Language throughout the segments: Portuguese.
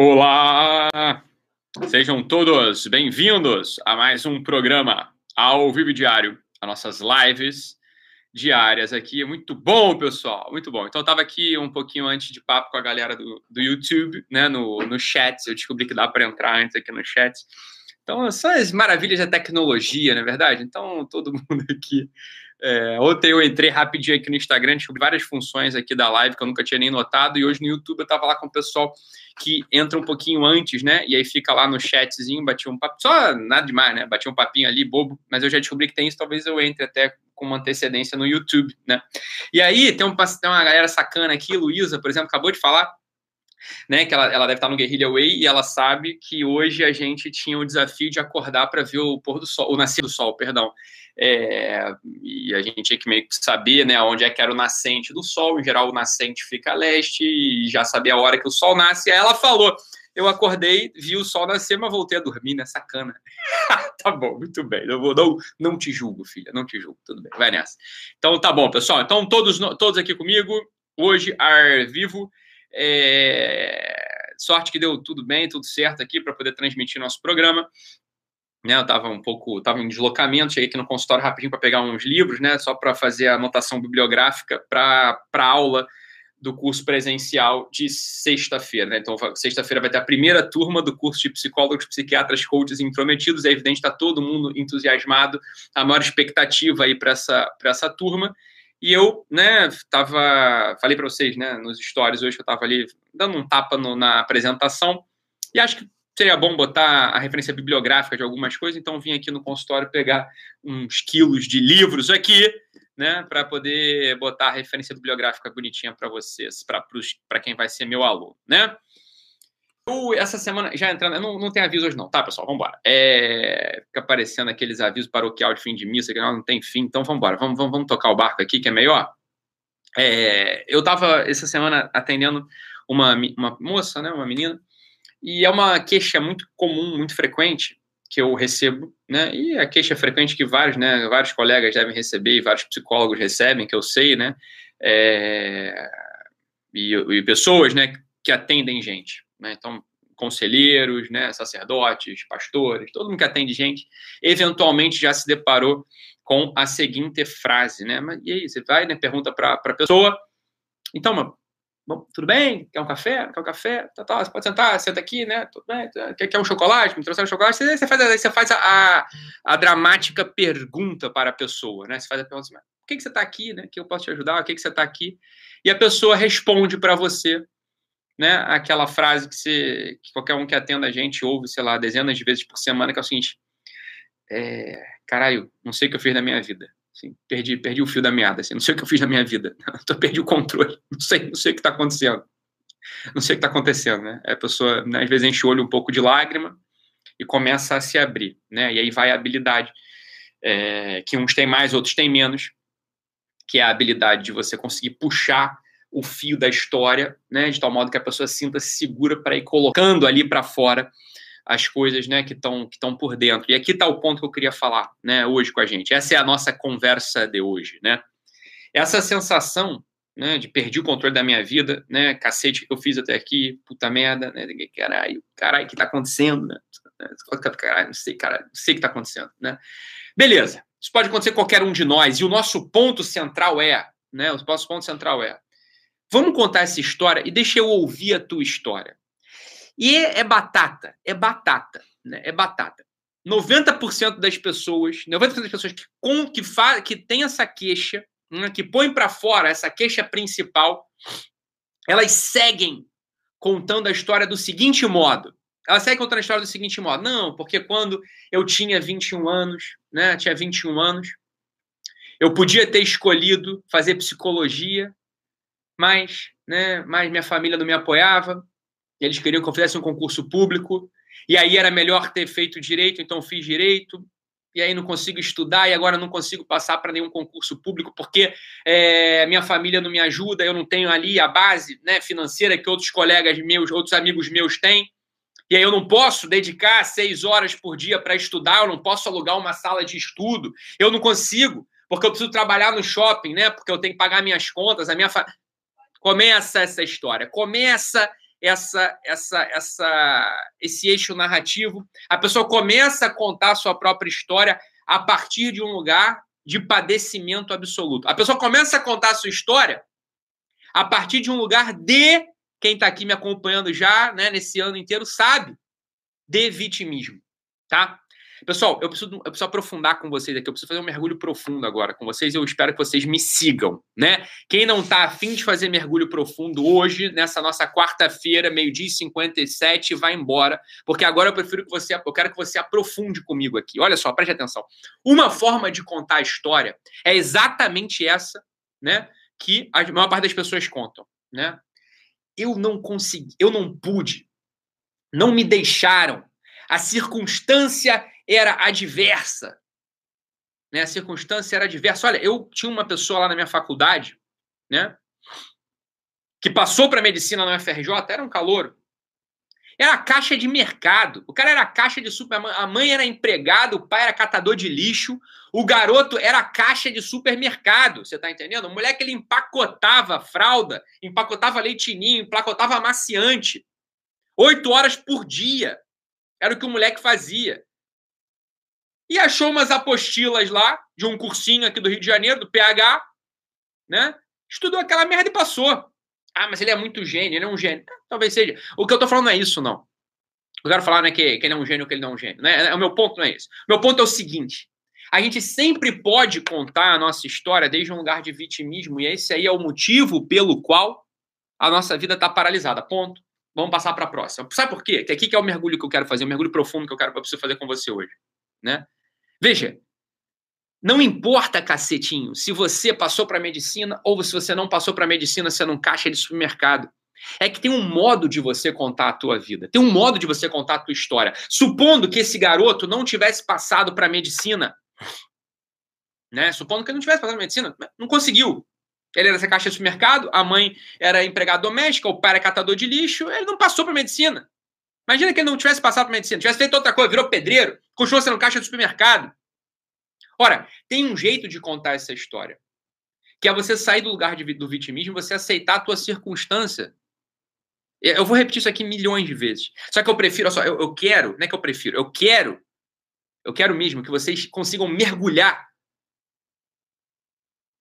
Olá! Sejam todos bem-vindos a mais um programa ao vivo diário, as nossas lives diárias aqui. Muito bom, pessoal, muito bom. Então, eu estava aqui um pouquinho antes de papo com a galera do, do YouTube, né, no, no chat. Eu descobri que dá para entrar antes aqui no chat. Então, são as maravilhas da tecnologia, não é verdade? Então, todo mundo aqui é, ontem eu entrei rapidinho aqui no Instagram, descobri várias funções aqui da live que eu nunca tinha nem notado, e hoje no YouTube eu tava lá com o pessoal que entra um pouquinho antes, né? E aí fica lá no chatzinho, bati um papo, só nada demais, né? Bati um papinho ali, bobo, mas eu já descobri que tem isso, talvez eu entre até com uma antecedência no YouTube, né? E aí tem, um, tem uma galera sacana aqui, Luísa, por exemplo, acabou de falar, né, que ela, ela deve estar no Guerrilla Way e ela sabe que hoje a gente tinha o desafio de acordar para ver o pôr do sol, o nascer do sol, perdão. É, e a gente tinha que meio que saber né, onde é que era o nascente do sol. Em geral, o nascente fica a leste e já sabia a hora que o sol nasce. Aí ela falou: Eu acordei, vi o sol nascer, mas voltei a dormir, né? Sacana. tá bom, muito bem. Eu vou, não, não te julgo, filha, não te julgo. Tudo bem, vai nessa. Então tá bom, pessoal. Então, todos, todos aqui comigo, hoje, ar vivo. É... Sorte que deu tudo bem, tudo certo aqui para poder transmitir nosso programa né, eu estava um pouco, estava em deslocamento, cheguei aqui no consultório rapidinho para pegar uns livros, né, só para fazer a anotação bibliográfica para a aula do curso presencial de sexta-feira. Né? Então, sexta-feira vai ter a primeira turma do curso de psicólogos, psiquiatras, coaches intrometidos. É evidente está todo mundo entusiasmado, a maior expectativa aí para essa, essa turma. E eu, né, tava, falei para vocês, né, nos stories hoje que eu estava ali dando um tapa no, na apresentação. E acho que seria bom botar a referência bibliográfica de algumas coisas, então vim aqui no consultório pegar uns quilos de livros aqui, né, para poder botar a referência bibliográfica bonitinha para vocês, para quem vai ser meu aluno, né? Eu, essa semana, já entrando, não, não tem aviso hoje não, tá, pessoal? Vamos embora. É, fica aparecendo aqueles avisos paroquial de fim de missa, que não, tem fim, então vamos embora. Vamos, vamos, vamos tocar o barco aqui, que é melhor. É, eu estava essa semana atendendo uma, uma moça, né, uma menina, e é uma queixa muito comum, muito frequente que eu recebo, né? E a queixa frequente que vários, né, vários colegas devem receber e vários psicólogos recebem, que eu sei, né? É... E, e, pessoas, né, que atendem gente, né? Então, conselheiros, né, sacerdotes, pastores, todo mundo que atende gente, eventualmente já se deparou com a seguinte frase, né? Mas e aí, você vai, né, pergunta para a pessoa, então, Bom, tudo bem? Quer um café? Quer um café? Tá, tá, você pode sentar, senta aqui, né? Tudo bem? Quer, quer um chocolate? Me trouxeram um chocolate? Você, faz, você faz a, a, a, dramática pergunta para a pessoa, né? Você faz a pergunta assim, por que, que você está aqui, né? Que eu posso te ajudar? O que, que você está aqui? E a pessoa responde para você, né? Aquela frase que, você, que qualquer um que atenda a gente ouve, sei lá, dezenas de vezes por semana, que é o seguinte, é, caralho, não sei o que eu fiz na minha vida. Assim, perdi, perdi o fio da meada, assim, não sei o que eu fiz na minha vida, tô, perdi o controle, não sei, não sei o que está acontecendo, não sei o que está acontecendo, né? A pessoa, né, às vezes, enche o olho um pouco de lágrima e começa a se abrir, né? E aí vai a habilidade, é, que uns têm mais, outros têm menos, que é a habilidade de você conseguir puxar o fio da história, né? De tal modo que a pessoa sinta -se segura para ir colocando ali para fora as coisas né, que estão que por dentro. E aqui está o ponto que eu queria falar né, hoje com a gente. Essa é a nossa conversa de hoje. Né? Essa sensação né, de perdi o controle da minha vida, né, cacete que eu fiz até aqui, puta merda, né, caralho, caralho, o que está acontecendo, né? Caralho, não sei, cara, não sei o que está acontecendo, né? Beleza, isso pode acontecer qualquer um de nós, e o nosso ponto central é, né, o nosso ponto central é, vamos contar essa história e deixa eu ouvir a tua história. E é batata, é batata, né? É batata. 90% das pessoas, 90% das pessoas que, com, que, fa, que tem essa queixa, né, que põem para fora essa queixa principal, elas seguem contando a história do seguinte modo. Elas seguem contando a história do seguinte modo. Não, porque quando eu tinha 21 anos, né, tinha 21 anos, eu podia ter escolhido fazer psicologia, mas, né, mas minha família não me apoiava, eles queriam que eu fizesse um concurso público, e aí era melhor ter feito direito, então fiz direito, e aí não consigo estudar, e agora não consigo passar para nenhum concurso público, porque é, minha família não me ajuda, eu não tenho ali a base né, financeira que outros colegas meus, outros amigos meus têm, e aí eu não posso dedicar seis horas por dia para estudar, eu não posso alugar uma sala de estudo, eu não consigo, porque eu preciso trabalhar no shopping, né? Porque eu tenho que pagar minhas contas, a minha fa... começa essa história, começa essa, essa, essa, esse eixo narrativo. A pessoa começa a contar a sua própria história a partir de um lugar de padecimento absoluto. A pessoa começa a contar a sua história a partir de um lugar de quem está aqui me acompanhando já, né, nesse ano inteiro, sabe de vitimismo, tá? Pessoal, eu preciso, eu preciso aprofundar com vocês aqui, eu preciso fazer um mergulho profundo agora com vocês eu espero que vocês me sigam, né? Quem não está afim de fazer mergulho profundo hoje, nessa nossa quarta-feira, meio-dia e 57, vai embora, porque agora eu prefiro que você, eu quero que você aprofunde comigo aqui. Olha só, preste atenção. Uma forma de contar a história é exatamente essa, né? Que a maior parte das pessoas contam, né? Eu não consegui, eu não pude, não me deixaram a circunstância era adversa. Né? A circunstância era adversa. Olha, eu tinha uma pessoa lá na minha faculdade, né? Que passou para medicina na UFRJ, era um calor. Era caixa de mercado. O cara era caixa de super. A mãe era empregada, o pai era catador de lixo, o garoto era caixa de supermercado. Você tá entendendo? O moleque ele empacotava fralda, empacotava leitinho, empacotava amaciante. Oito horas por dia. Era o que o moleque fazia. E achou umas apostilas lá, de um cursinho aqui do Rio de Janeiro, do PH, né? Estudou aquela merda e passou. Ah, mas ele é muito gênio, ele é um gênio. É, talvez seja. O que eu tô falando não é isso, não. Eu quero falar não é que, que ele é um gênio que ele não é um gênio. Né? É, o meu ponto não é esse. O meu ponto é o seguinte: a gente sempre pode contar a nossa história desde um lugar de vitimismo, e esse aí é o motivo pelo qual a nossa vida está paralisada. Ponto. Vamos passar para a próxima. Sabe por quê? Que aqui que é o mergulho que eu quero fazer, o mergulho profundo que eu quero preciso fazer com você hoje, né? Veja, não importa, cacetinho, se você passou para medicina ou se você não passou para medicina sendo um caixa de supermercado. É que tem um modo de você contar a tua vida, tem um modo de você contar a tua história. Supondo que esse garoto não tivesse passado para medicina, né? Supondo que ele não tivesse passado para medicina, não conseguiu. Ele era essa caixa de supermercado, a mãe era empregada doméstica, o pai era catador de lixo, ele não passou para medicina. Imagina que ele não tivesse passado para medicina, tivesse feito outra coisa, virou pedreiro, continuou sendo caixa de supermercado. Ora, tem um jeito de contar essa história, que é você sair do lugar de, do vitimismo, você aceitar a tua circunstância. Eu vou repetir isso aqui milhões de vezes. Só que eu prefiro, olha só, eu, eu quero, não é que eu prefiro, eu quero, eu quero mesmo que vocês consigam mergulhar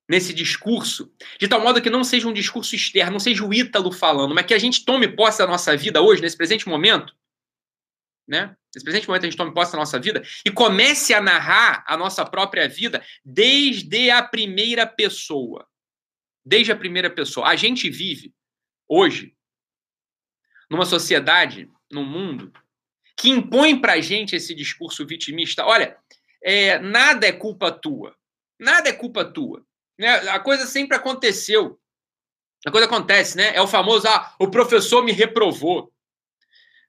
nesse discurso, de tal modo que não seja um discurso externo, não seja o Ítalo falando, mas que a gente tome posse da nossa vida hoje, nesse presente momento, né? Nesse presente momento a gente tome posse da nossa vida e comece a narrar a nossa própria vida desde a primeira pessoa. Desde a primeira pessoa. A gente vive hoje numa sociedade, num mundo, que impõe pra gente esse discurso vitimista. Olha, é, nada é culpa tua. Nada é culpa tua. Né? A coisa sempre aconteceu. A coisa acontece, né? É o famoso, ah, o professor me reprovou.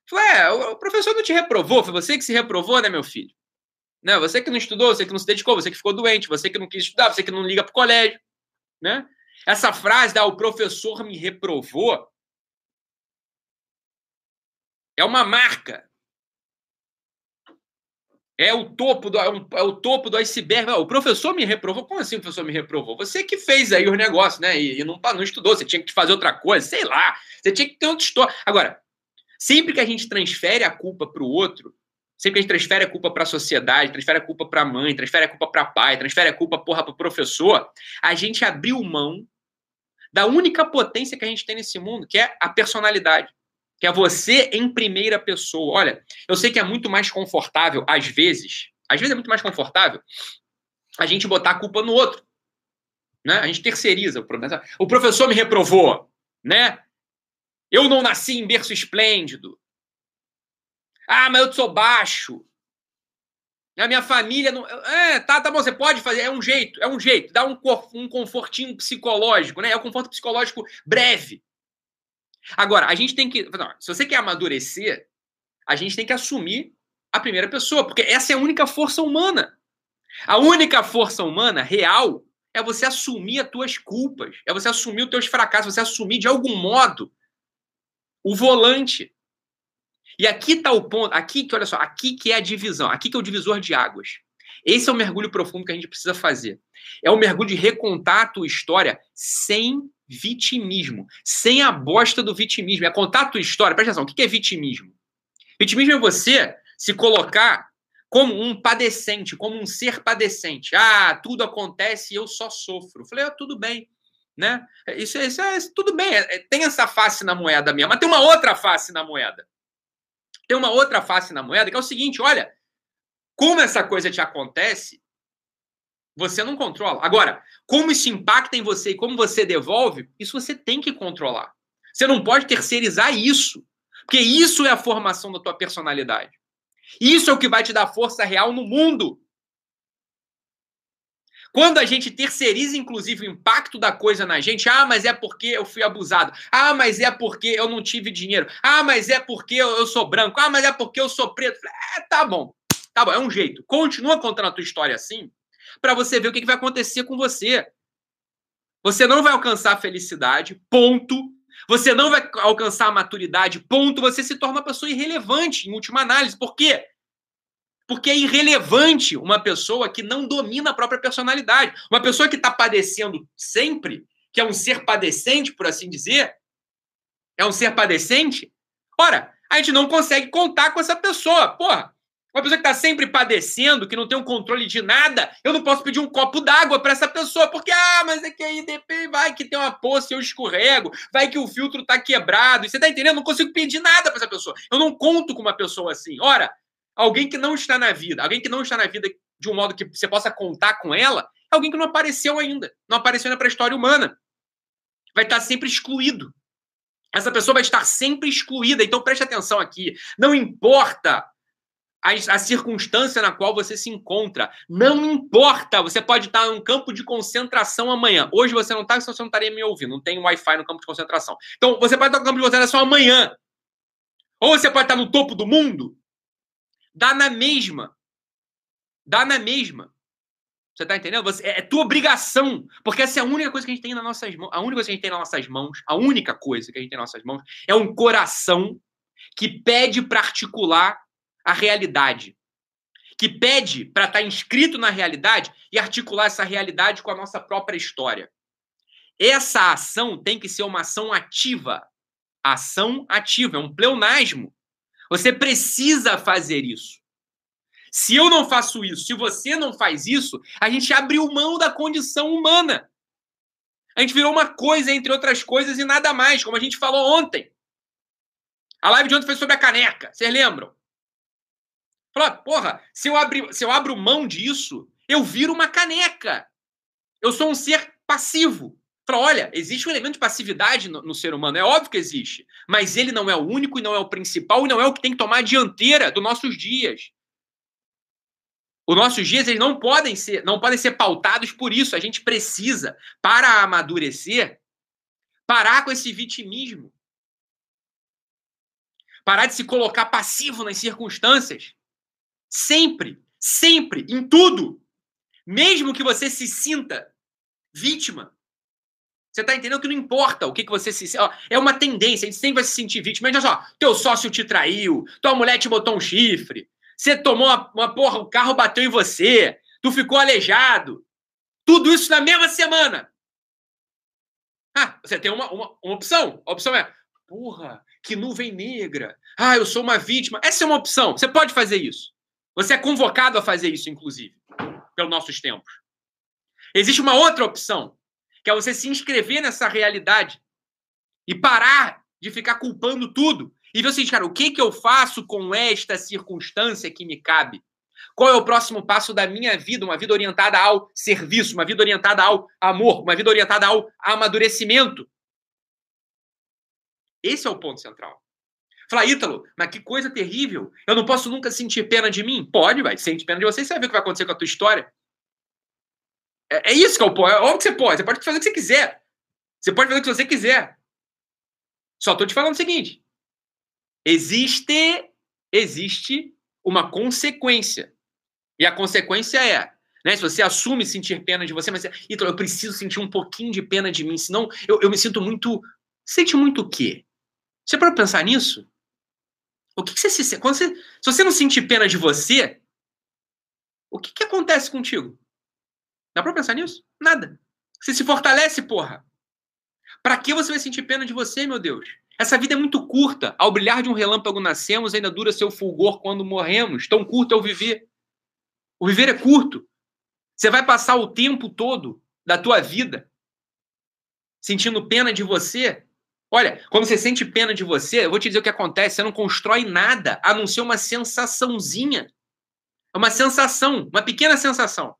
Falei, o professor não te reprovou, foi você que se reprovou, né, meu filho? Né? Você que não estudou, você que não se dedicou, você que ficou doente, você que não quis estudar, você que não liga para o colégio, né? Essa frase da o professor me reprovou é uma marca é o topo do, é, é o topo do iceberg. o professor me reprovou. Como assim o professor me reprovou? Você que fez aí os negócios, né? E, e não, não estudou, você tinha que fazer outra coisa, sei lá. Você tinha que ter outra história. Agora, sempre que a gente transfere a culpa para o outro, sempre que a gente transfere a culpa para a sociedade, transfere a culpa para a mãe, transfere a culpa para pai, transfere a culpa porra para o professor, a gente abriu mão da única potência que a gente tem nesse mundo, que é a personalidade que é você em primeira pessoa. Olha, eu sei que é muito mais confortável, às vezes, às vezes é muito mais confortável a gente botar a culpa no outro. Né? A gente terceiriza o problema. O professor me reprovou, né? Eu não nasci em berço esplêndido. Ah, mas eu sou baixo. A minha família não. É, tá, tá bom, você pode fazer. É um jeito, é um jeito. Dá um, um confortinho psicológico, né? É um conforto psicológico breve. Agora, a gente tem que. Não, se você quer amadurecer, a gente tem que assumir a primeira pessoa, porque essa é a única força humana. A única força humana real é você assumir as tuas culpas, é você assumir os teus fracassos, você assumir de algum modo o volante. E aqui está o ponto, aqui que olha só, aqui que é a divisão, aqui que é o divisor de águas. Esse é o mergulho profundo que a gente precisa fazer. É o mergulho de recontar a tua história sem vitimismo. Sem a bosta do vitimismo. É contar a tua história. Presta atenção, o que é vitimismo? Vitimismo é você se colocar como um padecente, como um ser padecente. Ah, tudo acontece e eu só sofro. Falei, ah, tudo bem. Né? Isso, isso é tudo bem. É, é, tem essa face na moeda minha, mas tem uma outra face na moeda. Tem uma outra face na moeda que é o seguinte: olha, como essa coisa te acontece, você não controla. Agora, como isso impacta em você e como você devolve, isso você tem que controlar. Você não pode terceirizar isso. Porque isso é a formação da tua personalidade. Isso é o que vai te dar força real no mundo. Quando a gente terceiriza, inclusive, o impacto da coisa na gente, ah, mas é porque eu fui abusado. Ah, mas é porque eu não tive dinheiro. Ah, mas é porque eu, sou branco. Ah, mas é porque eu sou preto. É, tá bom. Tá bom, é um jeito. Continua contando a tua história assim, para você ver o que, que vai acontecer com você. Você não vai alcançar a felicidade, ponto. Você não vai alcançar a maturidade, ponto. Você se torna uma pessoa irrelevante, em última análise. Por quê? Porque é irrelevante uma pessoa que não domina a própria personalidade. Uma pessoa que está padecendo sempre, que é um ser padecente, por assim dizer, é um ser padecente. Ora, a gente não consegue contar com essa pessoa. Porra, uma pessoa que está sempre padecendo, que não tem um controle de nada, eu não posso pedir um copo d'água para essa pessoa, porque, ah, mas é que aí vai que tem uma poça e eu escorrego, vai que o filtro está quebrado. Você está entendendo? Eu não consigo pedir nada para essa pessoa. Eu não conto com uma pessoa assim. Ora, alguém que não está na vida, alguém que não está na vida de um modo que você possa contar com ela, é alguém que não apareceu ainda, não apareceu ainda para a história humana. Vai estar sempre excluído. Essa pessoa vai estar sempre excluída. Então preste atenção aqui. Não importa a, a, circunstância na qual você se encontra. Não importa, você pode estar num campo de concentração amanhã. Hoje você não está, senão você não estaria me ouvindo. Não tem Wi-Fi no campo de concentração. Então, você pode estar no campo de concentração amanhã. Ou você pode estar no topo do mundo. Dá na mesma. Dá na mesma. Você tá entendendo? Você, é, é tua obrigação. Porque essa é a única coisa que a gente tem nas nossas mãos. A única coisa que a gente tem nas nossas mãos, a única coisa que a gente tem nas nossas mãos é um coração que pede para articular a realidade, que pede para estar tá inscrito na realidade e articular essa realidade com a nossa própria história. Essa ação tem que ser uma ação ativa. Ação ativa, é um pleonasmo. Você precisa fazer isso. Se eu não faço isso, se você não faz isso, a gente abriu mão da condição humana. A gente virou uma coisa, entre outras coisas, e nada mais, como a gente falou ontem. A live de ontem foi sobre a caneca, vocês lembram? Falar, porra, se eu, abri, se eu abro mão disso, eu viro uma caneca. Eu sou um ser passivo. Falar, olha, existe um elemento de passividade no, no, ser humano, é óbvio que existe, mas ele não é o único e não é o principal e não é o que tem que tomar a dianteira dos nossos dias. Os nossos dias eles não podem ser, não podem ser pautados por isso. A gente precisa, para amadurecer, parar com esse vitimismo. Parar de se colocar passivo nas circunstâncias. Sempre, sempre, em tudo. Mesmo que você se sinta vítima. Você tá entendendo que não importa o que, que você se. Ó, é uma tendência, a gente sempre vai se sentir vítima. Mas olha só, teu sócio te traiu, tua mulher te botou um chifre, você tomou uma, uma porra, o carro bateu em você, tu ficou aleijado. Tudo isso na mesma semana. Ah, você tem uma, uma, uma opção. A opção é, porra, que nuvem negra. Ah, eu sou uma vítima. Essa é uma opção. Você pode fazer isso. Você é convocado a fazer isso, inclusive, pelos nossos tempos. Existe uma outra opção, que é você se inscrever nessa realidade e parar de ficar culpando tudo. E ver o seguinte, cara, o que, que eu faço com esta circunstância que me cabe? Qual é o próximo passo da minha vida? Uma vida orientada ao serviço, uma vida orientada ao amor, uma vida orientada ao amadurecimento. Esse é o ponto central. Falar, Ítalo, mas que coisa terrível. Eu não posso nunca sentir pena de mim? Pode, vai. Sente pena de você você vai ver o que vai acontecer com a tua história. É, é isso que é o ponto. É óbvio que você pode. Você pode fazer o que você quiser. Você pode fazer o que você quiser. Só estou te falando o seguinte. Existe, existe uma consequência. E a consequência é, né, se você assume sentir pena de você, mas Ítalo, eu preciso sentir um pouquinho de pena de mim, senão eu, eu me sinto muito... Sente muito o quê? Você pode pensar nisso? O que, que você se quando você, se você não sentir pena de você, o que, que acontece contigo? Dá pra pensar nisso? Nada. Você se fortalece, porra. Para que você vai sentir pena de você, meu Deus? Essa vida é muito curta. Ao brilhar de um relâmpago nascemos, ainda dura seu fulgor quando morremos. Tão curto é o viver. O viver é curto. Você vai passar o tempo todo da tua vida sentindo pena de você. Olha, quando você sente pena de você, eu vou te dizer o que acontece. Você não constrói nada a não ser uma sensaçãozinha. É uma sensação, uma pequena sensação.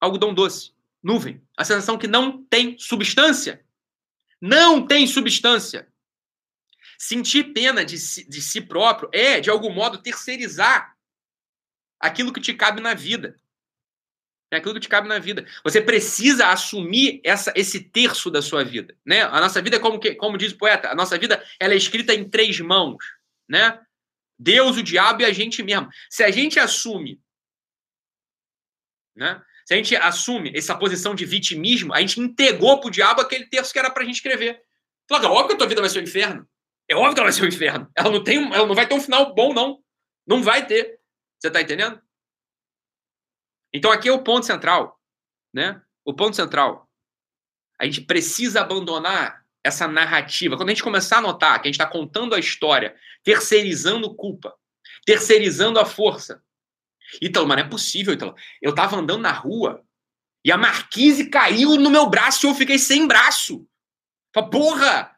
Algodão doce, nuvem. A sensação que não tem substância. Não tem substância. Sentir pena de si, de si próprio é, de algum modo, terceirizar aquilo que te cabe na vida. É aquilo que te cabe na vida. Você precisa assumir essa, esse terço da sua vida. Né? A nossa vida é como, que, como diz o poeta, a nossa vida ela é escrita em três mãos. Né? Deus, o diabo e a gente mesmo. Se a gente assume né? Se a gente assume essa posição de vitimismo, a gente entregou para o diabo aquele texto que era para a gente escrever. Fala, é óbvio que a tua vida vai ser um inferno. É óbvio que ela vai ser um inferno. Ela não, tem, ela não vai ter um final bom, não. Não vai ter. Você está entendendo? Então aqui é o ponto central. Né? O ponto central. A gente precisa abandonar essa narrativa. Quando a gente começar a notar que a gente está contando a história, terceirizando culpa, terceirizando a força, Ítalo, mas não é possível, Ítalo. Eu tava andando na rua e a marquise caiu no meu braço e eu fiquei sem braço. Fala, porra!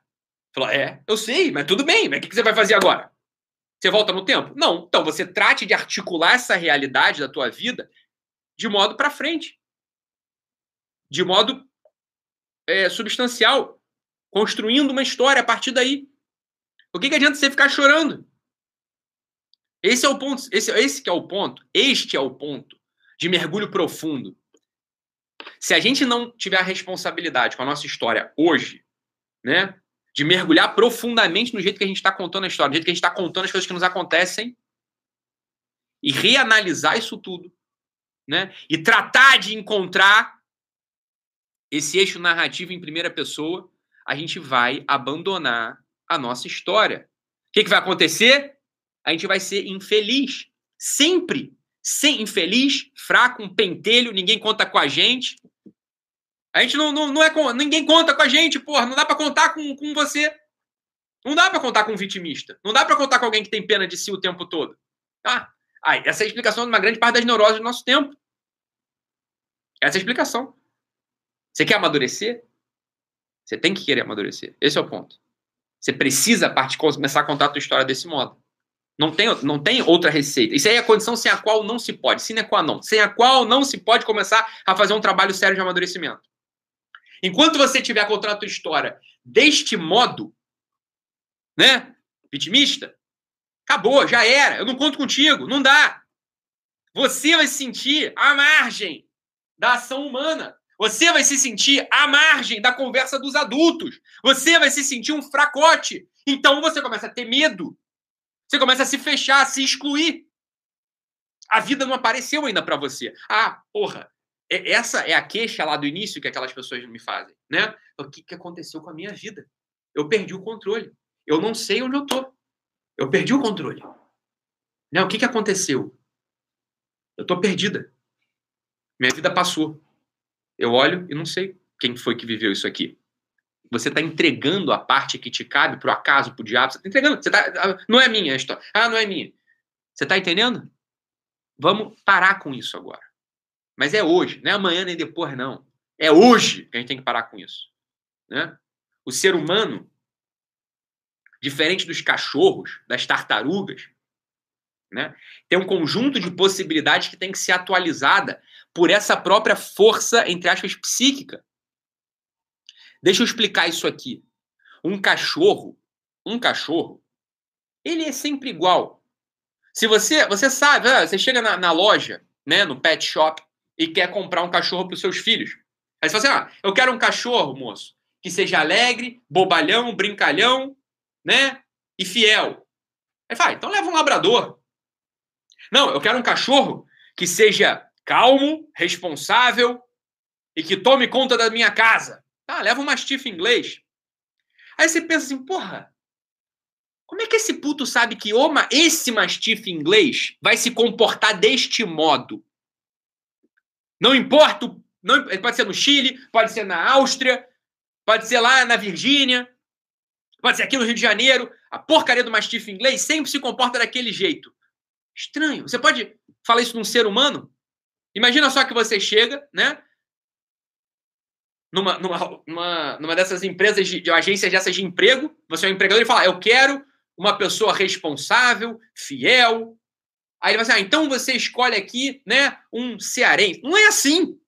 Fala, é, eu sei, mas tudo bem, mas o que você vai fazer agora? Você volta no tempo? Não. Então, você trate de articular essa realidade da tua vida de modo para frente. De modo é, substancial. Construindo uma história a partir daí. O que, que adianta você ficar chorando? Esse é o ponto, esse, esse que é o ponto, este é o ponto de mergulho profundo. Se a gente não tiver a responsabilidade com a nossa história hoje, né, de mergulhar profundamente no jeito que a gente está contando a história, no jeito que a gente está contando as coisas que nos acontecem, e reanalisar isso tudo, né, e tratar de encontrar esse eixo narrativo em primeira pessoa, a gente vai abandonar a nossa história. O que, que vai acontecer? A gente vai ser infeliz. Sempre. Sem infeliz, fraco, um pentelho, ninguém conta com a gente. A gente não, não, não é. Ninguém conta com a gente, porra. Não dá para contar com, com você. Não dá para contar com um vitimista. Não dá para contar com alguém que tem pena de si o tempo todo. Ah, aí, essa é a explicação de uma grande parte das neuroses do nosso tempo. Essa é a explicação. Você quer amadurecer? Você tem que querer amadurecer. Esse é o ponto. Você precisa partir, começar a contar a tua história desse modo. Não tem, não tem outra receita. Isso aí é a condição sem a qual não se pode, sine qua non, sem a qual não se pode começar a fazer um trabalho sério de amadurecimento. Enquanto você tiver contando a tua história deste modo, né, vitimista, acabou, já era, eu não conto contigo, não dá. Você vai se sentir à margem da ação humana. Você vai se sentir à margem da conversa dos adultos. Você vai se sentir um fracote. Então você começa a ter medo você começa a se fechar, a se excluir. A vida não apareceu ainda para você. Ah, porra, essa é a queixa lá do início que aquelas pessoas me fazem, né? O que, que aconteceu com a minha vida? Eu perdi o controle. Eu não sei onde eu tô. Eu perdi o controle. Né? O que, que aconteceu? Eu tô perdida. Minha vida passou. Eu olho e não sei quem foi que viveu isso aqui. Você está entregando a parte que te cabe pro acaso, pro diabo. Você está entregando. Você tá, ah, não é minha a história. Ah, não é minha. Você está entendendo? Vamos parar com isso agora. Mas é hoje, não é amanhã nem depois, não. É hoje que a gente tem que parar com isso. Né? O ser humano, diferente dos cachorros, das tartarugas, né, tem um conjunto de possibilidades que tem que ser atualizada por essa própria força, entre aspas, psíquica. Deixa eu explicar isso aqui. Um cachorro, um cachorro, ele é sempre igual. Se você, você sabe, ah, você chega na, na loja, né, no pet shop e quer comprar um cachorro para os seus filhos. Aí você fala assim: ah, eu quero um cachorro, moço, que seja alegre, bobalhão, brincalhão, né, e fiel. Aí fala, ah, então leva um labrador. Não, eu quero um cachorro que seja calmo, responsável e que tome conta da minha casa. Ah, leva um mastife inglês. Aí você pensa assim, porra, como é que esse puto sabe que oma, esse mastife inglês vai se comportar deste modo? Não importa, não, pode ser no Chile, pode ser na Áustria, pode ser lá na Virgínia, pode ser aqui no Rio de Janeiro. A porcaria do mastife inglês sempre se comporta daquele jeito. Estranho. Você pode falar isso num ser humano? Imagina só que você chega, né? Numa, numa, numa, numa dessas empresas, de, de agências dessas de emprego, você é um empregador e fala: Eu quero uma pessoa responsável, fiel. Aí ele vai assim: ah, então você escolhe aqui, né, um cearense. Não é assim.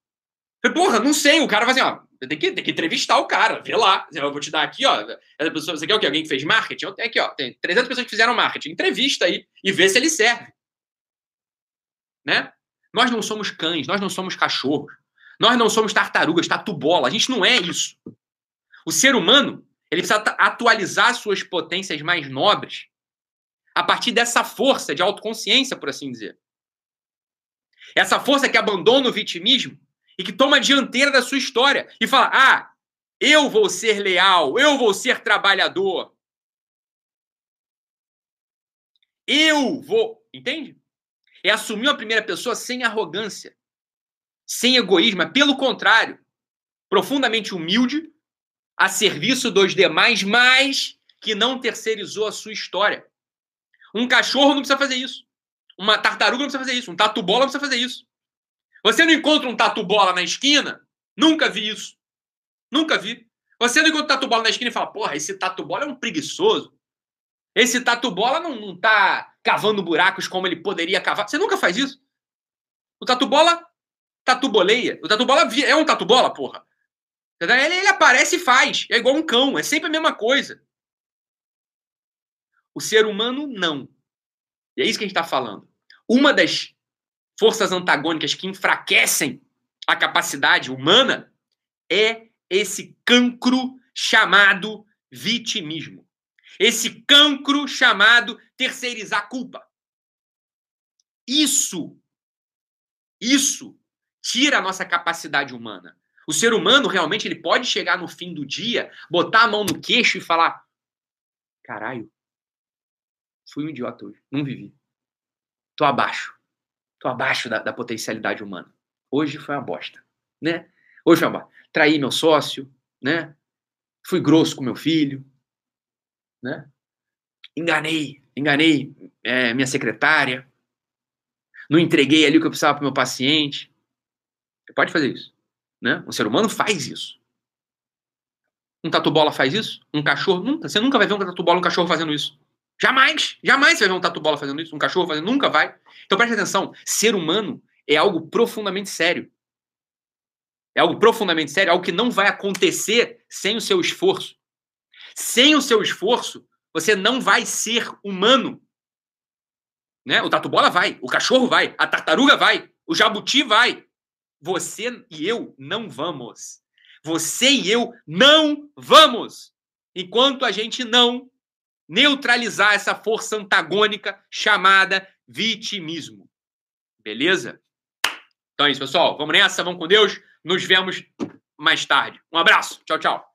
Porra, não sei. O cara vai assim: ó, tem que, tem que entrevistar o cara, vê lá. Eu vou te dar aqui, ó. Essa pessoa, você quer o quê? Alguém que fez marketing? Tenho aqui, ó. Tem 300 pessoas que fizeram marketing. Entrevista aí e vê se ele serve. Né? Nós não somos cães, nós não somos cachorros. Nós não somos tartarugas, tatu-bola. A gente não é isso. O ser humano, ele precisa atualizar suas potências mais nobres a partir dessa força de autoconsciência, por assim dizer. Essa força que abandona o vitimismo e que toma a dianteira da sua história e fala: ah, eu vou ser leal, eu vou ser trabalhador. Eu vou. Entende? É assumir a primeira pessoa sem arrogância, sem egoísmo, é pelo contrário, profundamente humilde, a serviço dos demais, mas que não terceirizou a sua história. Um cachorro não precisa fazer isso. Uma tartaruga não precisa fazer isso. Um tatu-bola não precisa fazer isso. Você não encontra um tatu-bola na esquina? Nunca vi isso. Nunca vi. Você não encontra um tatu-bola na esquina e fala, porra, esse tatu-bola é um preguiçoso. Esse tatu-bola não, não tá cavando buracos como ele poderia cavar. Você nunca faz isso. O tatu-bola tatu-boleia. O tatu-bola é um tatu-bola, porra. Ele, ele aparece e faz. É igual um cão. É sempre a mesma coisa. O ser humano, não. E é isso que a gente está falando. Uma das forças antagônicas que enfraquecem a capacidade humana é esse cancro chamado vitimismo. Esse cancro chamado terceirizar culpa. Isso, isso tira a nossa capacidade humana. O ser humano realmente ele pode chegar no fim do dia, botar a mão no queixo e falar: caralho, Fui um idiota hoje. Não vivi. Tô abaixo. Tô abaixo da, da potencialidade humana. Hoje foi uma bosta. Né? Hoje foi uma bosta. Traí meu sócio, né? Fui grosso com meu filho, né? Enganei, enganei é, minha secretária. Não entreguei ali o que eu precisava para meu paciente. Você pode fazer isso, né? Um ser humano faz isso. Um tatu-bola faz isso? Um cachorro? Nunca. Você nunca vai ver um tatu-bola, um cachorro fazendo isso. Jamais, jamais você vai ver um tatu-bola fazendo isso, um cachorro fazendo, nunca vai. Então preste atenção, ser humano é algo profundamente sério. É algo profundamente sério, algo que não vai acontecer sem o seu esforço. Sem o seu esforço, você não vai ser humano. Né? O tatu-bola vai, o cachorro vai, a tartaruga vai, o jabuti vai. Você e eu não vamos. Você e eu não vamos. Enquanto a gente não neutralizar essa força antagônica chamada vitimismo. Beleza? Então é isso, pessoal. Vamos nessa, vamos com Deus. Nos vemos mais tarde. Um abraço. Tchau, tchau.